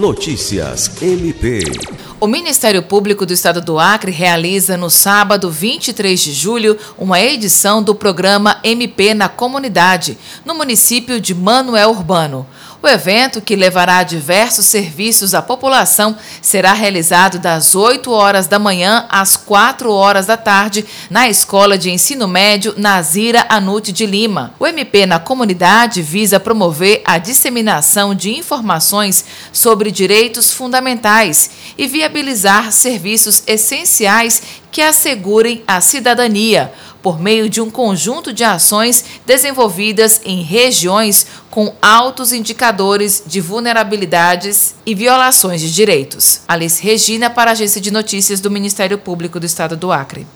Notícias MP. O Ministério Público do Estado do Acre realiza no sábado 23 de julho uma edição do programa MP na Comunidade, no município de Manuel Urbano. O evento, que levará diversos serviços à população, será realizado das 8 horas da manhã às 4 horas da tarde na Escola de Ensino Médio Nazira Anute de Lima. O MP na comunidade visa promover a disseminação de informações sobre direitos fundamentais e viabilizar serviços essenciais que assegurem a cidadania por meio de um conjunto de ações desenvolvidas em regiões com altos indicadores de vulnerabilidades e violações de direitos. Alice Regina, para a Agência de Notícias do Ministério Público do Estado do Acre.